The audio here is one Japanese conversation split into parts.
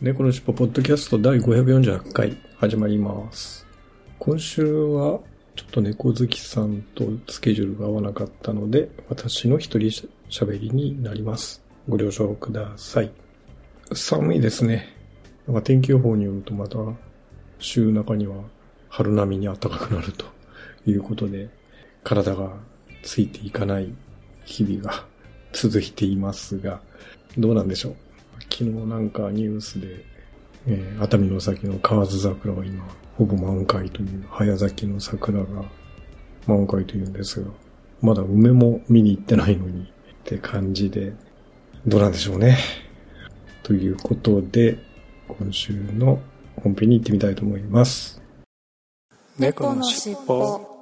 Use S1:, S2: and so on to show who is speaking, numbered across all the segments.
S1: 猫のしっぽポッドキャスト第548回始まります。今週はちょっと猫好きさんとスケジュールが合わなかったので、私の一人しゃべりになります。ご了承ください。寒いですね。なんか天気予報によるとまた週中には春並みに暖かくなると いうことで、体がついていかない日々が続いていますが、どうなんでしょう？昨日なんかニュースで、えー熱海の先の河津桜は今、ほぼ満開という、早咲きの桜が満開というんですが、まだ梅も見に行ってないのにって感じで、どうなんでしょうね。ということで、今週の本編に行ってみたいと思います。
S2: 猫のしっぽ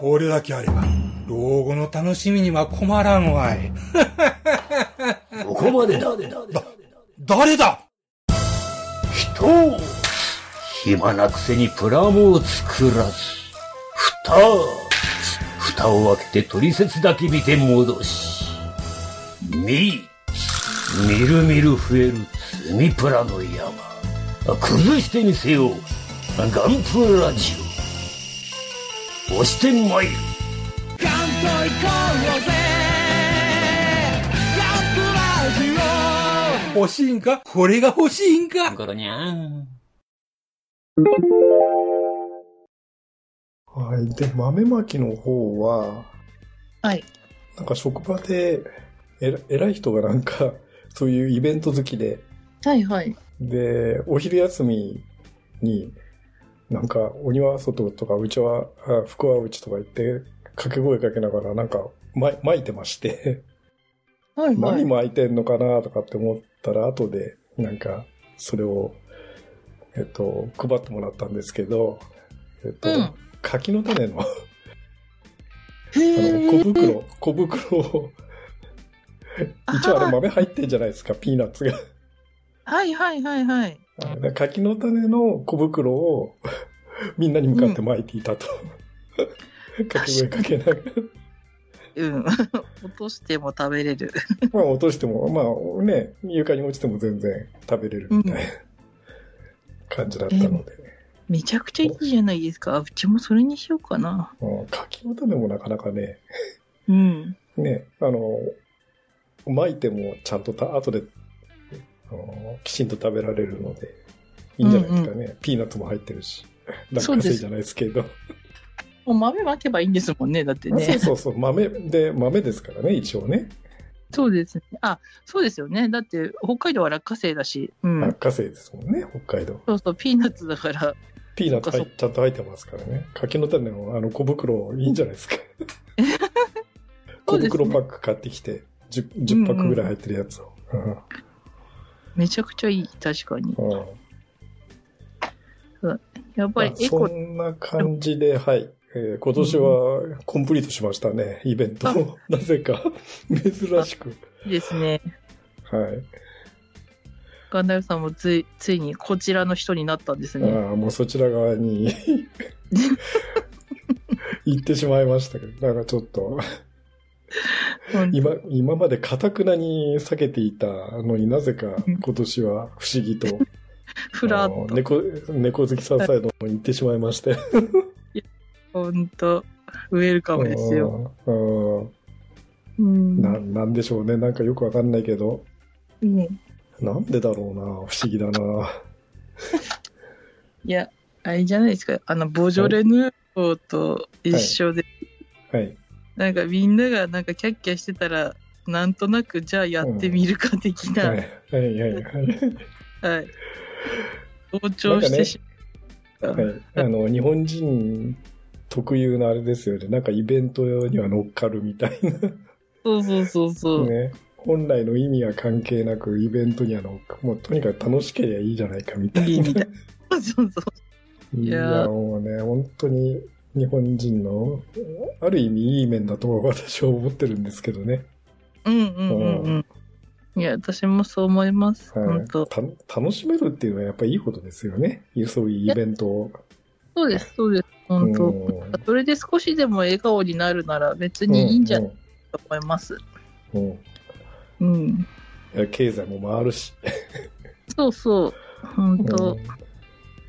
S3: これだけあれば、老後の楽しみには困らんわい。
S4: ここまでだ。
S3: 誰だ？
S4: 人を暇なくせにプラモを作らず、蓋、蓋を開けて取説だけ見て戻し、み、みるみる増える積みプラの山。崩してみせよう。ガンプラジオ。押してまいる。
S3: 欲しいんか？これが欲しいんか？
S4: ゴロニャン。
S1: はい。で、豆まきの方は、
S2: はい
S1: なんか職場で、えら偉い人がなんか、そういうイベント好きで、
S2: はいはい
S1: で、お昼休みに、なんか、お庭外とか、うちは、あ福は内とか言って、掛け声かけながら、なんか、ま、巻いてまして、
S2: はい
S1: 何巻いてんのかなとかって思ったら、後で、なんか、それを、えっと、配ってもらったんですけど、えっと、
S2: うん。
S1: 柿の種の、あ
S2: へ
S1: の、小袋、小袋を、一応あれ豆入ってんじゃないですか、ピーナッツが。
S2: はいはいはいはい
S1: 柿の種の小袋を みんなに向かって巻いていたと。掛け声かけながら。
S5: うん。落としても食べれる。
S1: まあ落としても、まあね、床に落ちても全然食べれるみたいな感じだったので。
S5: めちゃくちゃいいじゃないですか。うちもそれにしようかな。
S1: うん柿の種もなかなかね、
S5: うん。
S1: ね、あの、巻いてもちゃんとた後で、きちんと食べられるので、いいんじゃないですかね。ピーナッツも入ってるし。落花生じゃないですけど。
S5: もう豆まけばいいんですもんね。だって
S1: あそう
S5: ね。
S1: そうそう、豆で、豆ですからね、一応ね。
S5: そうですね。あ、そうですよね。だって北海道は落花生だし。うん。
S1: 落花生ですもんね、北海道。
S5: そうそう、ピーナッツだから。
S1: ピーナッツちゃんと入ってますからね。柿の種のあの小袋いいんじゃないですか。小袋パック買ってきて、10, 10パックぐらい入ってるやつを。うん
S5: めちゃくちゃいい。確かに。
S1: うん
S5: やっぱりエコ、
S1: んな感じで、はい。えー今年はコンプリートしましたね、イベント。なぜか、珍しく。
S5: ですね。
S1: はい。
S5: ガンダルさんもつい、ついにこちらの人になったんですね。
S1: ああ、もうそちら側に 行ってしまいましたけど、なんかちょっと、今、今までかたくなに避けていたのになぜか今年は不思議と、
S5: ふらっと。
S1: 猫、猫好きさんサイドに行ってしまいまして。
S5: ほんと、ウェルカムですよ。
S1: うん。な、なんでしょうね。なんかよくわかんないけど。
S5: うん
S1: なんでだろうな。不思議だな。
S5: いや、あれじゃないですか。あの、ボジョレ・ヌーボーと一緒で、
S1: はい。
S5: なんかみんながなんかキャッキャしてたら、なんとなくじゃあやってみるか的な、
S1: はい。はい。はい。はい。
S5: はい。同調してしまう。
S1: はい、あの日本人っ特有のあれですよね。なんかイベントには乗っかるみたいな。
S5: そうそうそうそう。
S1: ね。本来の意味は関係なく、イベントには乗っかもうとにかく楽しければいいじゃないかみたいな。
S5: そうそうそう。
S1: いやもうね、本当に日本人の、ある意味いい面だと私は思ってるんですけどね。
S5: うんうんうんうん。いや、私もそう思います。
S1: はい
S5: 本当
S1: た楽しめるっていうのはやっぱりいいことですよね。そういうイベントを。
S5: そうです、そうです。本当。
S1: うん
S5: それで少しでも笑顔になるなら別にいいんじゃないかと思います。
S1: うんうん
S5: うん。
S1: いや経済も回るし。
S5: そうそう。本当、
S1: うん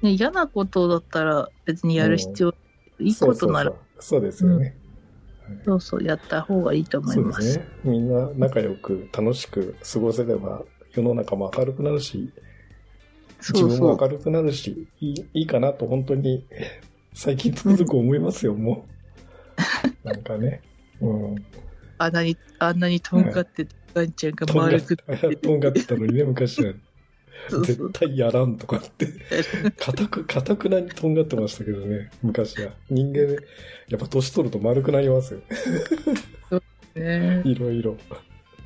S5: ね、嫌なことだったら別にやる必要、いいことなら
S1: そうですよね。
S5: そうそう、やった方がいいと思いま。
S1: ですすね。みんな仲良く楽しく過ごせれば世の中も明るくなるし、自
S5: そうそう。
S1: 分も明るくなるし、いいいいかなと本当に 最近つくづく思いますよ、もう。なんかね。うん。
S5: あんなに、あんなにとんがって、ガンちゃんが
S1: とんがっ
S5: 丸く
S1: て、とんがってたのにね、昔は。
S5: そうそう
S1: 絶対やらんとかって。固く、固くなにとんがってましたけどね、昔は。人間、やっぱ年取ると丸くなりますよ。
S5: ね。
S1: いろいろ。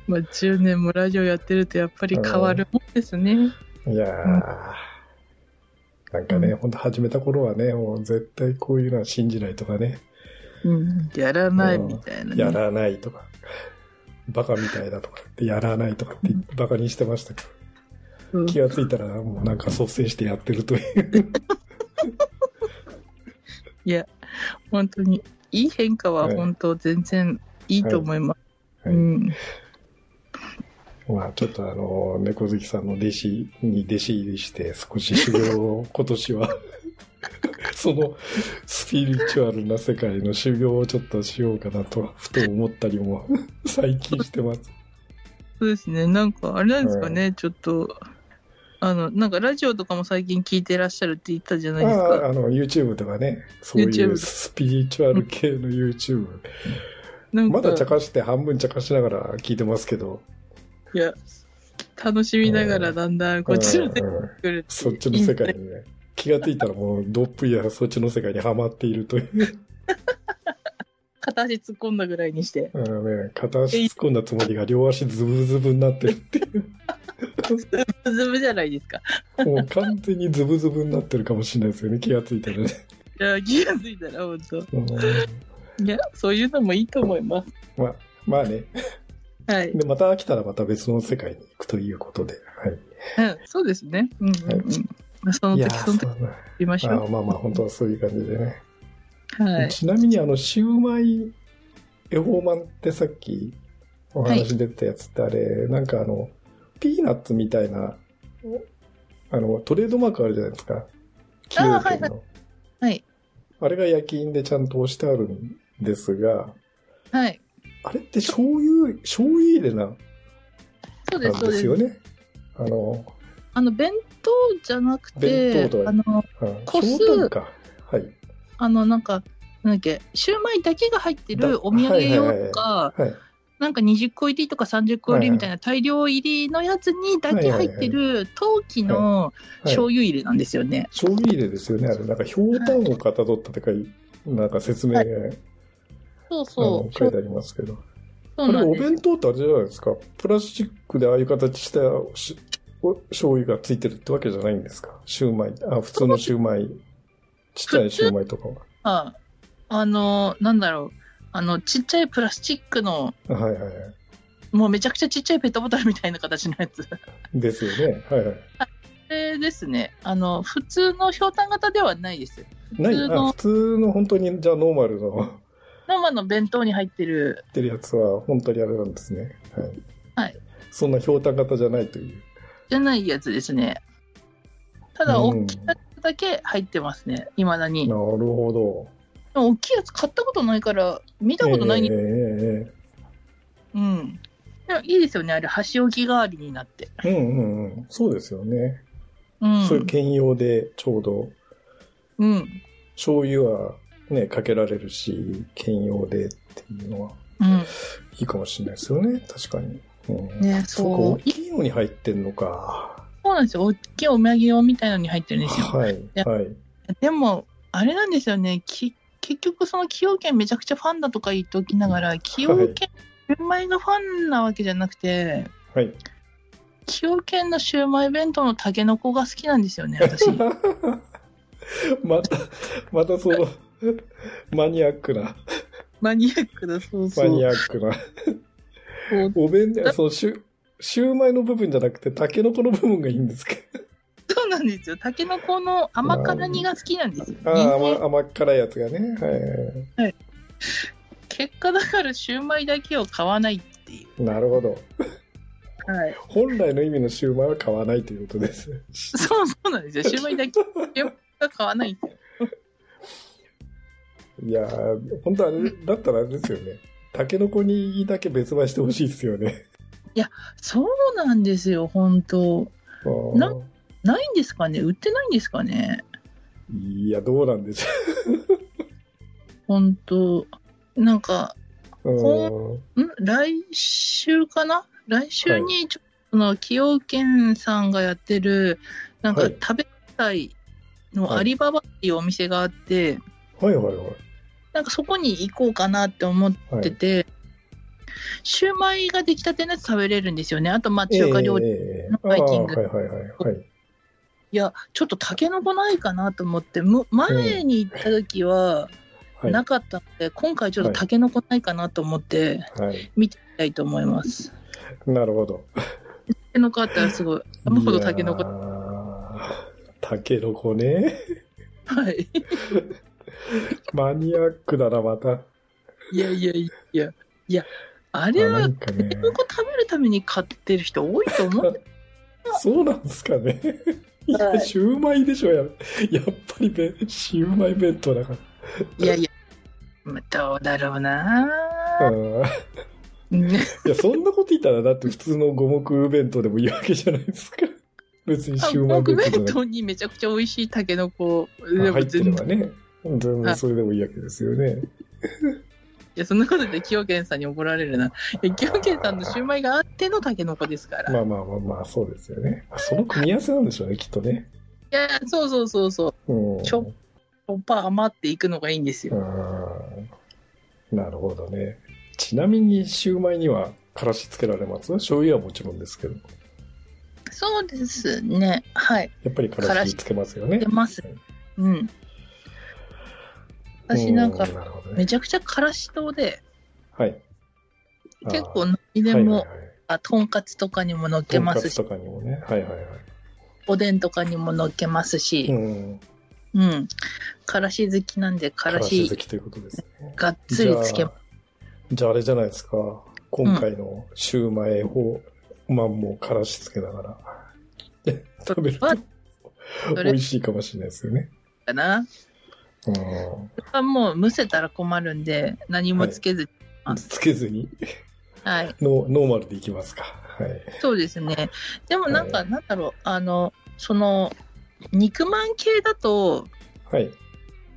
S5: まあ、10年もラジオやってるとやっぱり変わるもんですね。
S1: いやー。なんかね、ほんと始めた頃はね、もう絶対こういうのは信じないとかね、
S5: うん。やらないみたいな、ね。
S1: やらないとか、バカみたいだとかってやらないとかってバカにしてましたけど、
S5: うん
S1: 気がついたらもうなんか率先してやってるという。
S5: いや、本当に、いい変化は本当全然いいと思います。
S1: はい
S5: うん。
S1: まあちょっとあの、猫好きさんの弟子に弟子入りして少し修行を今年は、そのスピリチュアルな世界の修行をちょっとしようかなと、ふと思ったりも最近してます。
S5: そうですね。なんか、あれなんですかね、ちょっと、あの、なんかラジオとかも最近聞いてらっしゃるって言ったじゃないですか。
S1: あの、YouTube ではね、そういうスピリチュアル系の YouTube。
S5: なんか
S1: まだ茶化して半分茶化しながら聞いてますけど、
S5: いや、楽しみながらだんだんこっちの世界に来るって
S1: そっちの世界にね、気がついたらもうどっぷりや そっちの世界にはまっているという。
S5: 片足突っ込んだぐらいにして。
S1: ね、片足突っ込んだつもりが両足ズブズブになってるっていう。
S5: ズブじゃないですか。
S1: もう完全にズブズブになってるかもしれないですよね、気がついたらね。
S5: いや、気がついたら本当。
S1: うん
S5: いや、そういうのもいいと思います。
S1: まあ、まあね。
S5: はい。
S1: で、また飽きたらまた別の世界に行くということで。はい。
S5: うん、そうですね。うんうんうん。まあその時その時
S1: そうだ
S5: やりましょ
S1: あまあまあ、本当はそういう感じでね。
S5: う。はい。
S1: ちなみにあの、シウマイ恵方マンってさっきお話出てたやつってあれ、なんかあの、ピーナッツみたいな、あの、トレードマークあるじゃないですか。崎陽軒の。
S5: はい。
S1: あれが焼き印でちゃんと押してあるんですが、
S5: はい。
S1: あれって醤油、醤油入れな、
S5: そうです、うです。
S1: ですよね。あの、
S5: あの、弁当じゃなくて
S1: 弁当と、は
S5: あの、
S1: うん
S5: 個数
S1: か。はい。
S5: あの、なんか、なんだっけ、シューマイだけが入って
S1: だ
S5: るお土産用
S1: はいはい
S5: とか、
S1: はい。
S5: なんか20個入りとか30個入りみたいな大量入りのやつにだけ入ってる陶器の
S1: はい
S5: 醤油入れなんですよね。
S1: 醤油入れですよね。あれ、なんか、ひょうたんをかたどったってかい、なんか説明、
S5: はいそう
S1: あ
S5: そう。
S1: の書いてありますけど。あれ、お。弁当ってあれじゃないですか？プラスチックでああいう形したしお醤油がついてるってわけじゃないんですか？シューマイ、あ、普通のシューマイ、ちっちゃいシューマイとかは。
S5: ああの、なんだろう。あの、ちっちゃいプラスチックの、
S1: はいはいはい。
S5: もうめちゃくちゃちっちゃいペットボトルみたいな形のやつ。
S1: ですよね。はいはい。
S5: これですね。あの、普通のひょうたん型ではないです。
S1: ない、
S5: 普通の
S1: あ、普通の本当に、じゃあノーマルの
S5: 生の弁当に入ってる、
S1: ってるやつは本当にあれなんですね。はい。
S5: はい。
S1: そんなひょうたん型じゃないという。
S5: じゃないやつですね。ただ、
S1: うん
S5: 大きいやつだけ入ってますね。未だに。
S1: なるほど。
S5: 大きいやつ買ったことないから、見たことないに、
S1: ええええ
S5: うん。でもいいですよね、あれ、箸置き代わりになって。
S1: ええうんうんうん。そうですよね。
S5: うん。
S1: そういう兼用でちょうど、
S5: うん。
S1: 醤油はね、かけられるし、兼用でっていうのは
S5: うん。
S1: いいかもしれないですよね。確かに。うん、
S5: ね
S1: そうか、
S5: そう
S1: 大きいのに入ってんのか。
S5: そうなんですよ。大きいお土産用みたいなのに入ってるんですよ。
S1: はい。
S5: や
S1: はい。
S5: でも、あれなんですよね。結結局その崎陽軒めちゃくちゃファンだとか言っておきながら、崎陽軒、シューマイがファンなわけじゃなくて、
S1: はい。
S5: 崎陽軒のシューマイ弁当のタケノコが好きなんですよね、私。
S1: また、またその、マニアックな、
S5: マニアックだ、そうそう。
S1: マニアックな。お弁当、そのシュ、シューマイの部分じゃなくて、タケノコの部分がいいんですか
S5: そうなんですよ。タケノコの甘辛煮が好きなんですよ。
S1: ああ、
S5: 人
S1: 甘
S5: 参
S1: 甘辛いやつがね。はい。
S5: 結果だからシューマイだけを買わないってい
S1: なるほど。
S5: う。はい。
S1: 本来の意味のシューマイは買わないということです。
S5: そうそうなんですよ。シューマイだけ、シューマイが買わないんですよ。
S1: いやー、本当あれ、だったらあれですよね。タケノコにだけ別売してほしいですよね。
S5: そうなんですよ、本当
S1: あー
S5: なないんですかね？売ってないんですかね？
S1: いや、どうなんでし
S5: 本当。なんか、
S1: ょう。うん
S5: ん？来週かな？来週にちょっとその崎陽軒さんがやってるなんか
S1: はい。
S5: 食べたいの
S1: はい。
S5: アリババっていうお店があって、
S1: はいはいはい。
S5: なんかそこに行こうかなって思ってて、シューマイが出来たてのやつ食べれるんですよね。あとまあ中華料理、
S1: ええええ
S5: のバイキング。
S1: あーはいはいはい。はい。
S5: いやちょっとタケノコないかなと思ってむ前に行った時は
S1: はい。
S5: なかったので、今回ちょっとタケノコないかなと思って
S1: はい。
S5: 見てみたいと思います。
S1: なるほど。
S5: タケノコあったらすごい山ほどタケノコ
S1: タケノコね。
S5: はい。
S1: マニアックだな、また。
S5: いやいやいや、いや、あれは、タケノコ食べるために買ってる人多いと思う。
S1: そうなんですかね。いや、
S5: はい
S1: シューマイでしょ、ややっぱりべシューマイ弁当だか
S5: いやいや、まあどうだろうな
S1: ら。うん
S5: ね
S1: いや、そんなこと言ったら、だって普通の五目弁当でもいいわけじゃないですか。別にシューマイ
S5: 弁
S1: 弁当じゃな
S5: 当にめちゃくちゃ美味しいタケノコ
S1: 入ってればね。全
S5: はい
S1: 然それでもいいわけですよね。
S5: いや、そんなこと言って、崎陽軒さんに怒られるな。いや、崎陽軒さんのシューマイがあってのタケノコですから。
S1: まあまあまあまあ、そうですよね。あその組み合わせなんでしょうね、きっとね。
S5: いや、そうそうそうそう。
S1: うん。
S5: ちょチョッパー余っていくのがいいんですよ。
S1: うんなるほどね。ちなみにシューマイにはからしつけられます？醤油はもちろんですけど。
S5: そうですね。はい。
S1: やっぱりからしつけますよね。
S5: 出ます。うん。私なんか。めちゃくちゃからし糖で、
S1: はい。
S5: 結構
S1: あ
S5: 何でも、
S1: いはいはい
S5: あとんかつとかにも乗っけますし、
S1: とかにもね。はいはいはい。
S5: おでんとかにも乗っけます
S1: う
S5: し、
S1: ん。
S5: うん。からし好きなんで、か
S1: からら
S5: し
S1: し好きということですね。
S5: がっつりつけ
S1: じゃあ、じゃああれじゃないですか。今回のシューマイを、まあもうからしつけながら 食べると美味しいかもしれないですよね。
S5: かな。もう蒸せたら困るんで、何もつけず、はい
S1: つけずに？
S5: はい。
S1: ノーノーマルでいきますか。はい。
S5: そうですね。でもなんか、
S1: はい
S5: なんだろう、あの、その、肉まん系だと、
S1: はい。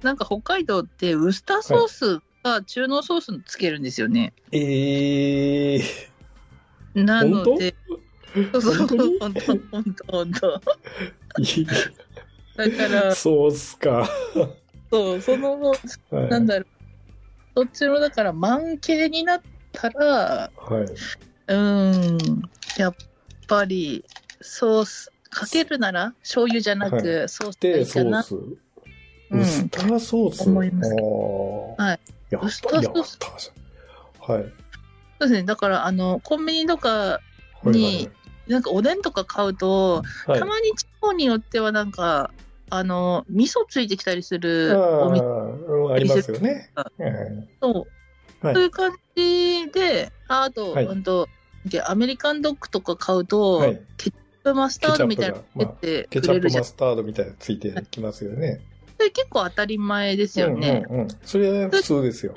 S5: なんか北海道ってウスターソースが中濃ソースつけるんですよね。
S1: えー、
S5: なので、そうそう、
S1: 本当に？
S5: 本当本当本当
S1: い
S5: だから、
S1: そうっすか。
S5: そう、その、
S1: はい。
S5: なんだろう、そっちの、だから、マン系になったら、
S1: はい。
S5: うーん、やっぱり、ソース、かけるなら、醤油じゃなく、
S1: は
S5: ソースがい
S1: で、
S5: いかな。
S1: ソース。
S5: うん
S1: ウスターソース。
S5: 思いますはい。ウスターソース
S1: た。はい。
S5: そうですね。だから、あの、コンビニとか、
S1: はい
S5: になんかおでんとか買うと、
S1: はい。
S5: たまに地方によってはなんか、あの、味噌ついてきたりす
S1: あ
S5: るお店
S1: ありますよね。
S5: あ
S1: うはい
S5: そういう感じで、ああと、
S1: はい
S5: うんと、でアメリカンドッグとか買うと、
S1: はい。
S5: ケチャップマスタードみたいなの
S1: ケチャップが
S5: つけて
S1: ケチャップ
S5: くれるじゃん。
S1: マスタードみたいなのついてきますよね。
S5: それ結構当たり前ですよね。
S1: うんうんうん。それは普通ですよ。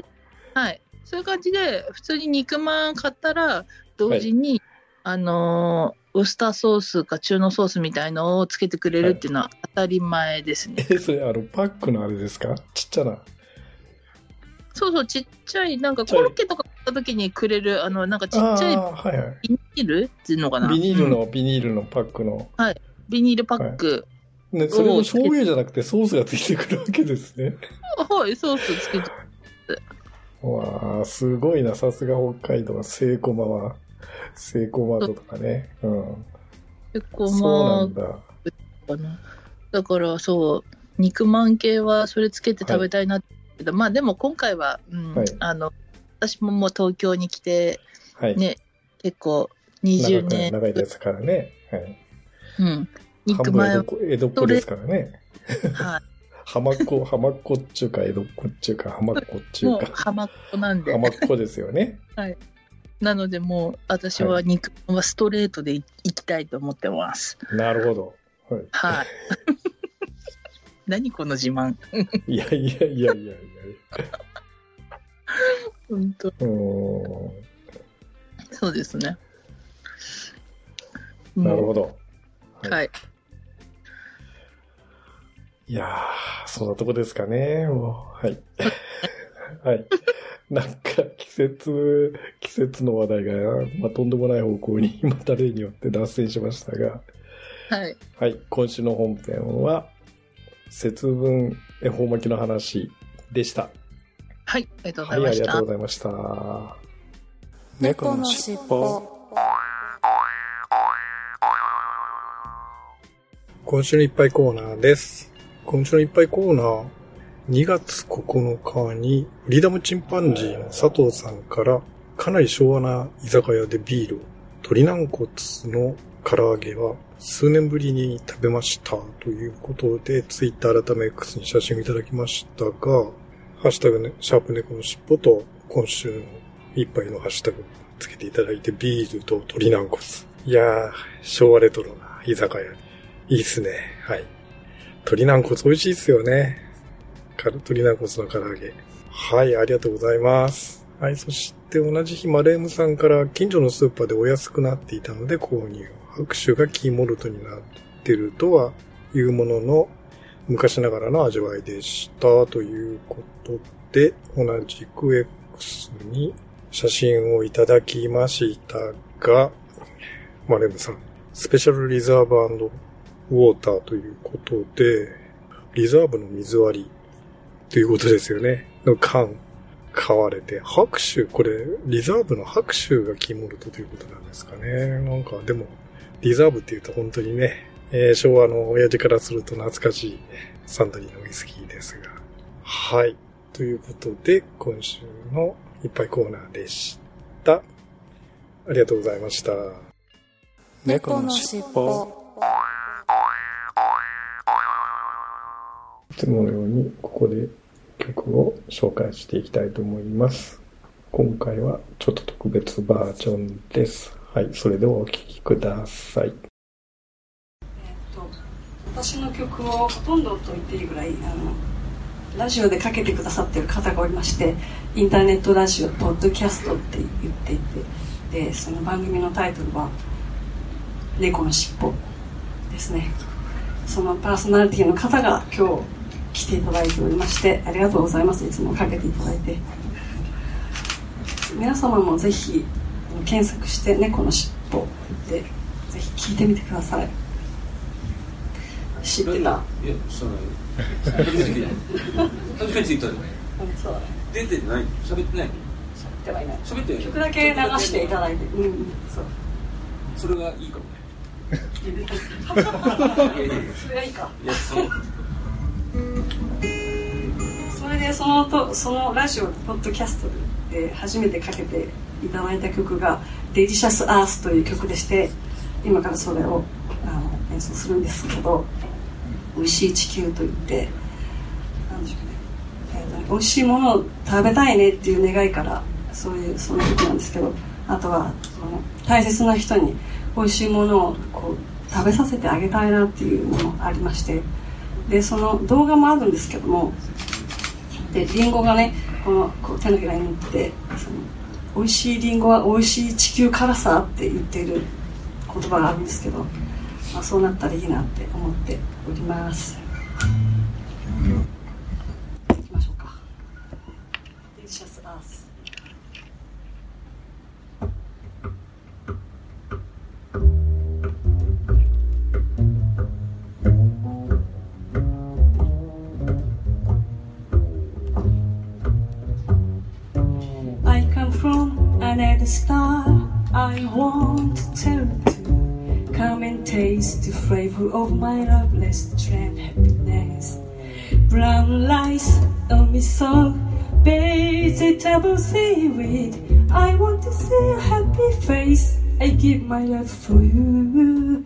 S5: はい。そういう感じで、普通に肉まん買ったら、同時に、あのーウスターソースか中濃ソースみたいのをつけてくれるっていうのは当たり前ですね。
S1: え、それ、あの、パックのあれですか？ちっちゃな。
S5: そうそう、ちっちゃい、なんかコロッケとか買った時にくれる、あの、なんかちっちゃい
S1: ああー、はいはい。
S5: ビニールっていうのかな？
S1: ビニール
S5: うん
S1: の、ビニールのパックの。
S5: ビニールパック
S1: ね、それも醤油じゃなくてソースがついてくるわけですね。
S5: はい、ソースつけて。
S1: わあ、すごいな。さすが北海道は、セイコマは、セイコマートとかね。うん。
S5: 結構
S1: そうな
S5: ま
S1: んだ。
S5: あ、かな。だからそう、肉まん系はそれつけて食べたいなって、まあでも今回は、うん
S1: はい
S5: あの、私ももう東京に来て、
S1: はい。
S5: ね、結構20
S1: 長く
S5: 年、
S1: 長いですからね。はい。
S5: うん、肉まんは
S1: 江戸江戸っ子ですからね。
S5: はい。
S1: 浜っ子、浜っ子っちゅうか、江戸っ子っちゅうか、浜っ子っちゅ
S5: もう
S1: うか。
S5: 浜っ子なんで。
S1: 浜っ子ですよね。
S5: なのでもう私は肉はストレートでいいきたいと思ってます。
S1: なるほど。はい。
S5: はい。何この自慢。
S1: いやいやいやいやい
S5: 本当
S1: や。うーん。
S5: そうですね。
S1: なるほ
S5: ど。
S1: ど。
S5: はい。
S1: いやー、そんなとこですかね、もう。はい。はい。なんか、季節、季節の話題が、まあ、とんでもない方向に、また例によって脱線しましたが、
S5: はい。
S1: はい。今週の本編は、節分恵方巻きの話でした。
S5: はい。ありがとうご
S1: はい、あり
S5: ざいました。
S1: がとうございました。
S2: 猫のしっぽ
S1: 今週のいっぱいコーナーです。今週のいっぱいコーナー、2月9日に、フリーダムチンパンジーの佐藤さんから、かなり昭和な居酒屋でビールを、鶏軟骨の唐揚げは数年ぶりに食べましたということで、ツイッター改め X に写真をいただきましたが、ハッシュタグね、シャープ猫のしっぽと、今週の一杯のハッシュタグつけていただいて、ビールと鶏軟骨。いやー、昭和レトロな居酒屋。いいっすね。はい。鶏軟骨美味しいっすよね。か鶏軟骨の唐揚げ。はい、ありがとうございます。はい、そして同じ日、マレームさんから近所のスーパーでお安くなっていたので購入。拍手がキーモルトになってるとはいうものの、昔ながらの味わいでした。ということで、同じく X に写真をいただきましたが、マレームさん、スペシャルリザーブウォーターということで、リザーブの水割りということですよね。の缶、買われて、拍手、これ、リザーブの拍手がキーモルトということなんですかね。なんか、でも、リザーブって言うと本当にね、えー昭和の親父からすると懐かしいサントリーのウイスキーですが。はい。ということで、今週のいっぱいコーナーでした。ありがとうございました。
S2: 猫のしっぽ
S1: いつものようにここで曲を紹介していきたいと思います。今回はちょっと特別バージョンです。はい、それではお聴きください。
S6: えっと私の曲をほとんどと言っていいぐらいあのラジオでかけてくださってる方がおりましてインターネットラジオポッドキャストって言っていてでその番組のタイトルは「猫のしっぽ」ですねそのパーソナリティの方が今日来ていただいておりましてありがとうございます。いつもかけていただいて。皆様もぜひ検索して「猫のしっぽ」でぜひ聞いてみてください。知ってた？
S7: いや、その、初めて。聞いた。初めて。聞い。
S6: そうだね
S7: 出て。ない喋って。ない
S6: ではいない
S7: 喋って。ない
S6: 曲だけ流して。いただいて。うんそう
S7: それがいいかもね。
S6: それがいいか
S7: いや、その、
S6: それでそのとそのラジオポッドキャストで初めてかけていただいた曲が「デリシャス・アース」という曲でして今からそれをあの演奏するんですけど「美味しい地球」といってなんでしょうね,、えー美味しいものを食べたいねっていう願いからそういうその曲なんですけどあとはその大切な人に美味しいものをこう食べさせてあげたいなっていうのもありましてでその動画もあるんですけどもでリンゴがねこのこう手のひらに乗ってその美味しいリンゴは美味しい地球からさって言ってる言葉があるんですけど、まあ、そうなったらいいなって思っております。行きましょうか。デリ star I want to you to Come and taste the flavor of my loveless trend happiness. Brown rice, a miso, vegetable seaweed. I want to see a happy face I give my love for you.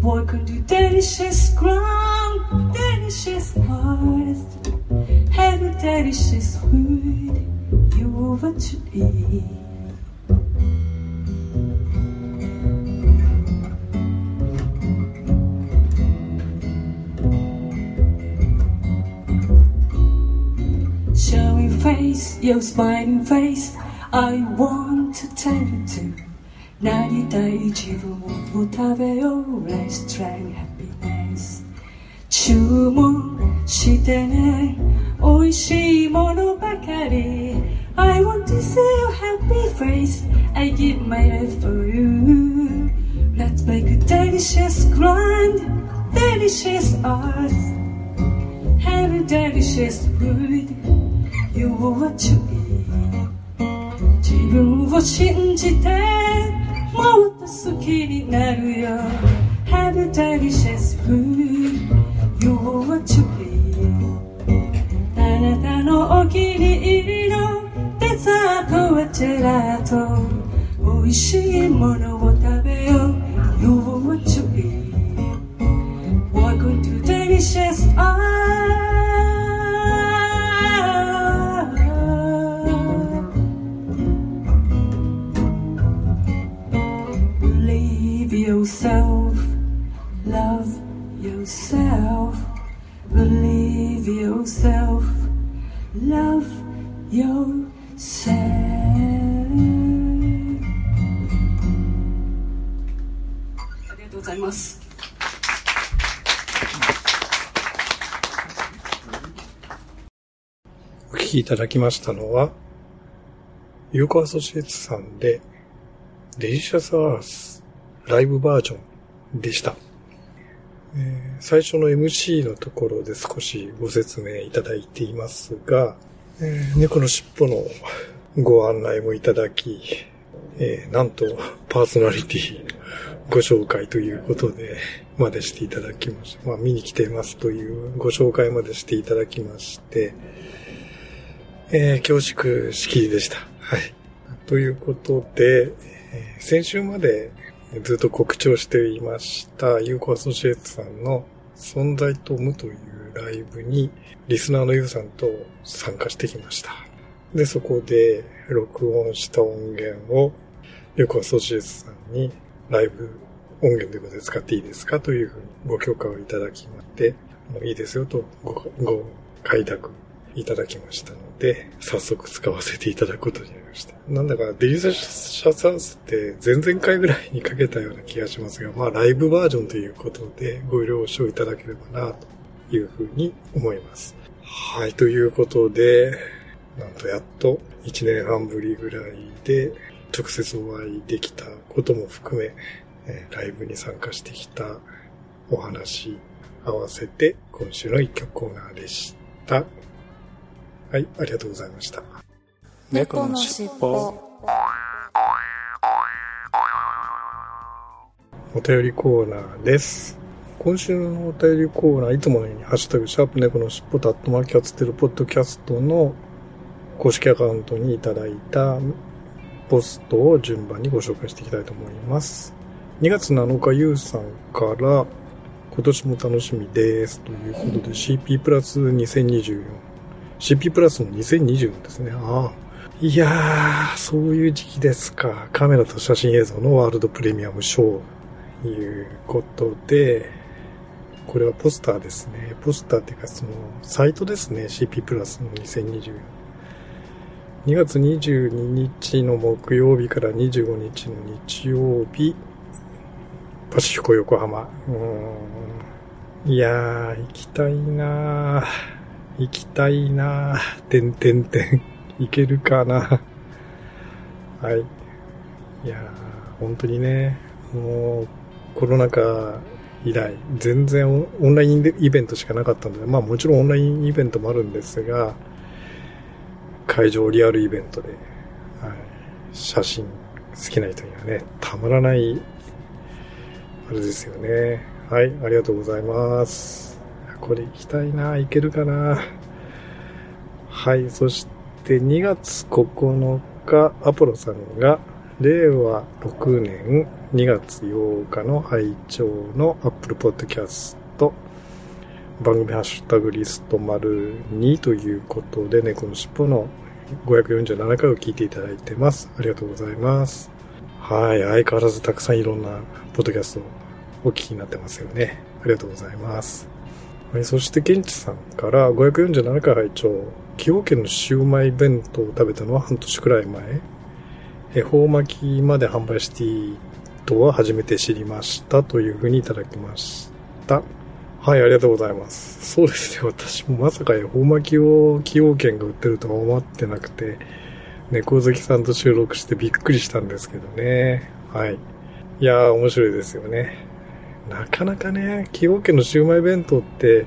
S6: Boy, can do delicious ground, delicious heart Have a delicious food You what you eat face, your smiling face I want to tell you to なりたい自分を食べよう Let's try happiness 注文してね美味しいものばかり I want to see your happy face I give my life for you Let's make a delicious grind Delicious art Have a delicious food You are what you eat 自分を信じてもっと好きになるよ Have a delicious food You are what you be あなたのお気に入りのデザートはジェラート美味しいものを食べよう You are what you be Welcome to delicious art
S1: きいただきましたのは、ユーコアソシエツさんで、デリシャスアースライブバージョンでした。えー最初の MC のところで少しご説明いただいていますが、えー猫の尻尾のご案内もいただき、えーなんとパーソナリティ ご紹介ということで、までしていただきました。まあ見に来ていますというご紹介までしていただきまして、えー恐縮しきりでした。はい。ということで、えー先週までずっと告知をしていました、ユーコアソシエイツさんの存在と無というライブに、リスナーのユウさんと参加してきました。で、そこで録音した音源を、ユーコアソシエイツさんにライブ音源ということで使っていいですかというふうにご許可をいただきまして、もういいですよとごご開拓いただきましたので、早速使わせていただくことになりました。なんだかデリシャスハウスって前々回ぐらいにかけたような気がしますが、まあライブバージョンということでご了承いただければなというふうに思います。はい、ということで、なんとやっと1年半ぶりぐらいで直接お会いできたことも含め、ライブに参加してきたお話合わせて今週の一曲コーナーでした。はい、ありがとうございました。
S2: 猫のしっぽ
S1: お便りコーナーです。今週のお便りコーナー、いつものように、ハッシュタグ、シャープ猫のしっぽとアットマークキャッツテルポッドキャストの公式アカウントにいただいたポストを順番にご紹介していきたいと思います。2月7日、ゆうさんから、今年も楽しみです。ということで、CP プラス2024。CP プラスの2024ですね。ああ。いやー、そういう時期ですか。カメラと写真映像のワールドプレミアムショー。いうことで、これはポスターですね。ポスターっていうか、その、サイトですね。CP プラスの2024。2月22日の木曜日から25日の日曜日、パシフィコ横浜。うーんいやー、行きたいなー行きたいなーてんてんてん。行けるかなはい。いやー、本当にね、もう、コロナ禍以来、全然オオンラインイベントしかなかったので、まあもちろんオンラインイベントもあるんですが、会場リアルイベントで、はい、写真好きな人にはね、たまらない、あれですよね。はい、ありがとうございます。これ行きたいな、行けるかな。はい、そして2月9日、アポロさんが、令和6年2月8日の拝聴の Apple Podcast 番組ハッシュタグリスト丸2ということで、猫のしっぽの547回を聞いていただいてます。ありがとうございます。はい。相変わらずたくさんいろんなポッドキャストをお聞きになってますよね。ありがとうございます。はい。そして、ケンチさんから547回拝聴崎陽軒のシウマイ弁当を食べたのは半年くらい前。恵方巻きまで販売していいとは初めて知りましたというふうにいただきました。はい、ありがとうございます。そうですね、私もまさか恵方巻きを崎陽軒が売ってるとは思ってなくて、猫好きさんと収録してびっくりしたんですけどね。はい。いやー、面白いですよね。なかなかね、崎陽軒のシウマイ弁当って、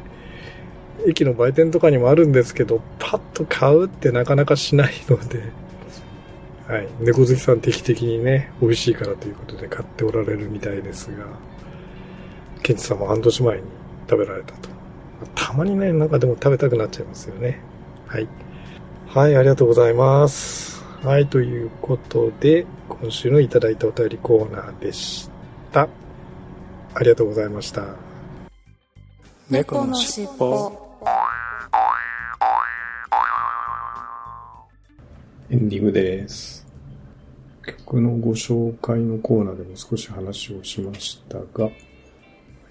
S1: 駅の売店とかにもあるんですけど、パッと買うってなかなかしないので、はい。猫好きさん定期的にね、美味しいからということで買っておられるみたいですが、ケンチさんも半年前に食べられたと。たまにね、なんかでも食べたくなっちゃいますよね。はい。はい、ありがとうございます。はい、ということで、今週のいただいたお便りコーナーでした。ありがとうございました。
S2: 猫のしっぽ
S1: エンディングです。曲のご紹介のコーナーでも少し話をしましたが、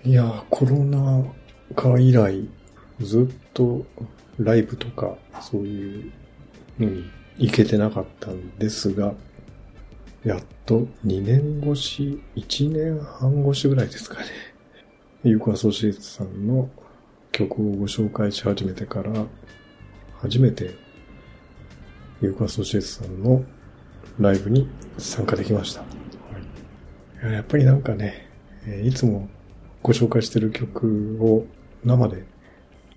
S1: いやー、コロナ禍以来、ずっとライブとか、そういうのに行けてなかったんですが、やっと2年越し、1年半越しぐらいですかね。ユーコアソシエイツさんの曲をご紹介し始めてから、初めてユーコアソシエイツさんのライブに参加できました。はい、いややっぱりなんかね、えーいつもご紹介してる曲を生で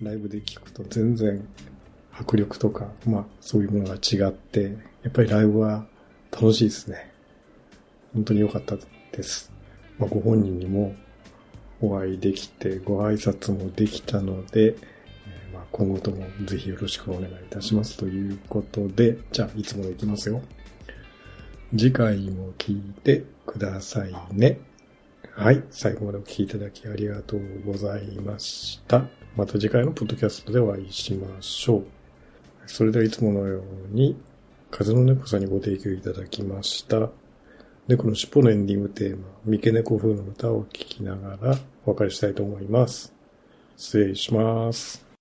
S1: ライブで聴くと全然迫力とか、まあそういうものが違って、やっぱりライブは楽しいですね。本当に良かったです。まあ、ご本人にもお会いできて、ご挨拶もできたので、えまあ、今後ともぜひよろしくお願いいたしますということで、じゃあいつものいきますよ。次回も聞いてくださいね。はい。最後までお聞きいただきありがとうございました。また次回のポッドキャストでお会いしましょう。それではいつものように、風の猫さんにご提供いただきました。猫の尻尾のエンディングテーマ、三毛猫風の歌を聴きながらお別れしたいと思います。失礼します。